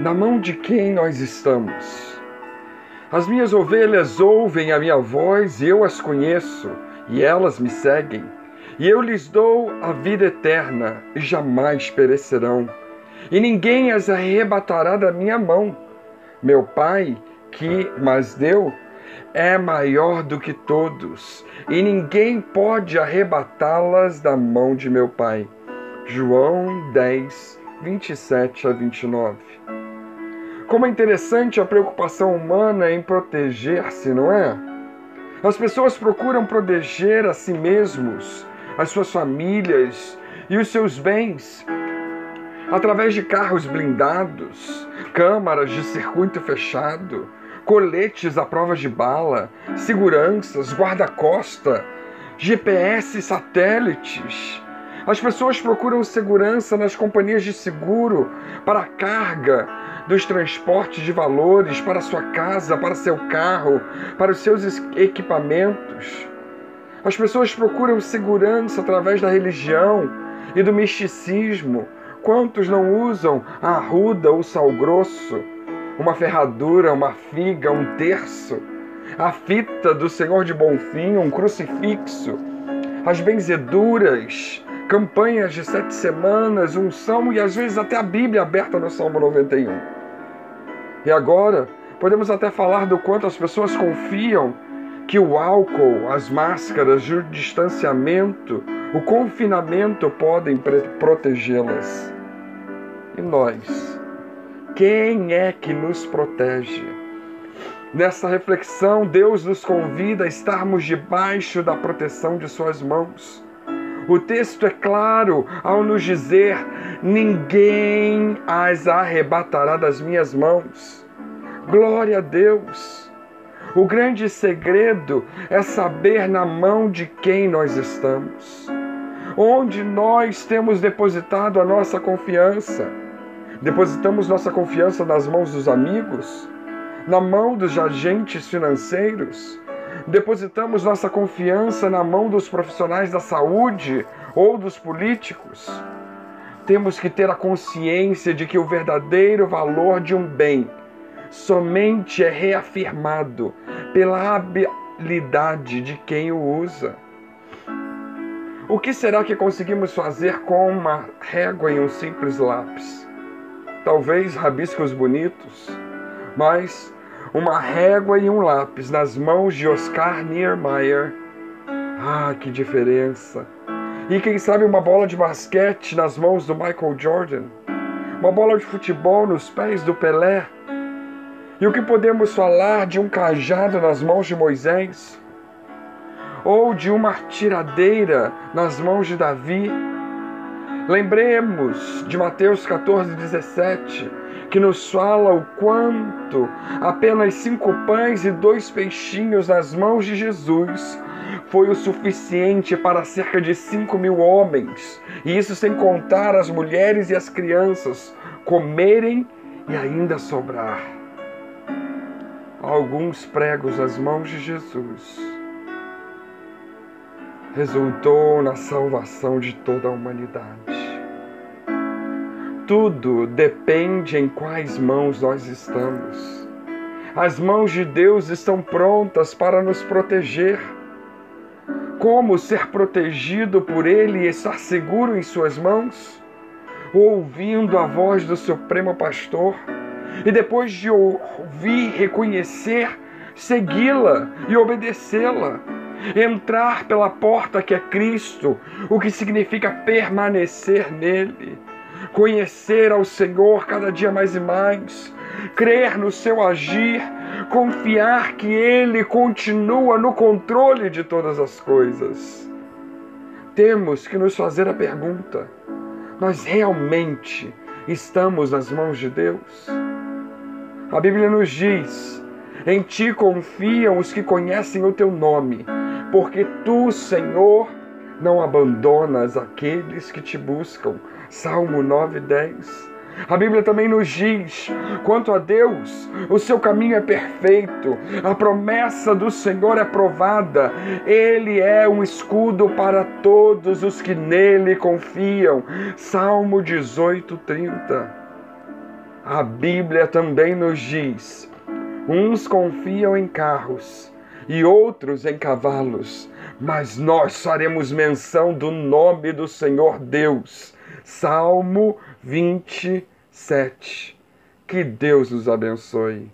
na mão de quem nós estamos? As minhas ovelhas ouvem a minha voz eu as conheço, e elas me seguem. E eu lhes dou a vida eterna, e jamais perecerão, e ninguém as arrebatará da minha mão. Meu Pai, que mas deu, é maior do que todos, e ninguém pode arrebatá-las da mão de meu Pai. João 10, 27 a 29. Como é interessante a preocupação humana em proteger-se, não é? As pessoas procuram proteger a si mesmos, as suas famílias e os seus bens através de carros blindados, câmaras de circuito fechado, coletes à prova de bala, seguranças, guarda-costa, GPS satélites. As pessoas procuram segurança nas companhias de seguro para carga dos transportes de valores para sua casa, para seu carro, para os seus equipamentos. As pessoas procuram segurança através da religião e do misticismo. Quantos não usam a arruda ou sal grosso? uma ferradura, uma figa, um terço, a fita do Senhor de Bonfim, um crucifixo, as benzeduras, campanhas de sete semanas, unção e às vezes até a Bíblia aberta no Salmo 91. E agora, podemos até falar do quanto as pessoas confiam que o álcool, as máscaras, o distanciamento, o confinamento podem protegê-las. E nós? Quem é que nos protege? Nessa reflexão, Deus nos convida a estarmos debaixo da proteção de Suas mãos. O texto é claro ao nos dizer: ninguém as arrebatará das minhas mãos. Glória a Deus! O grande segredo é saber na mão de quem nós estamos, onde nós temos depositado a nossa confiança Depositamos nossa confiança nas mãos dos amigos, na mão dos agentes financeiros. Depositamos nossa confiança na mão dos profissionais da saúde ou dos políticos. Temos que ter a consciência de que o verdadeiro valor de um bem somente é reafirmado pela habilidade de quem o usa. O que será que conseguimos fazer com uma régua e um simples lápis? talvez rabiscos bonitos, mas uma régua e um lápis nas mãos de Oscar Niemeyer. Ah, que diferença! E quem sabe uma bola de basquete nas mãos do Michael Jordan, uma bola de futebol nos pés do Pelé. E o que podemos falar de um cajado nas mãos de Moisés? Ou de uma tiradeira nas mãos de Davi? Lembremos de Mateus 14, 17, que nos fala o quanto apenas cinco pães e dois peixinhos nas mãos de Jesus foi o suficiente para cerca de cinco mil homens, e isso sem contar as mulheres e as crianças comerem e ainda sobrar. Alguns pregos nas mãos de Jesus resultou na salvação de toda a humanidade tudo depende em quais mãos nós estamos. As mãos de Deus estão prontas para nos proteger. Como ser protegido por Ele e estar seguro em Suas mãos? Ouvindo a voz do Supremo Pastor e depois de ouvir, reconhecer, segui-la e obedecê-la. Entrar pela porta que é Cristo, o que significa permanecer nele conhecer ao Senhor cada dia mais e mais, crer no seu agir, confiar que Ele continua no controle de todas as coisas. Temos que nos fazer a pergunta: nós realmente estamos nas mãos de Deus? A Bíblia nos diz: em ti confiam os que conhecem o teu nome, porque tu, Senhor, não abandonas aqueles que te buscam. Salmo 9, 10. A Bíblia também nos diz: quanto a Deus, o seu caminho é perfeito, a promessa do Senhor é provada, ele é um escudo para todos os que nele confiam. Salmo 18, 30. A Bíblia também nos diz: uns confiam em carros e outros em cavalos, mas nós faremos menção do nome do Senhor Deus. Salmo 27. Que Deus nos abençoe.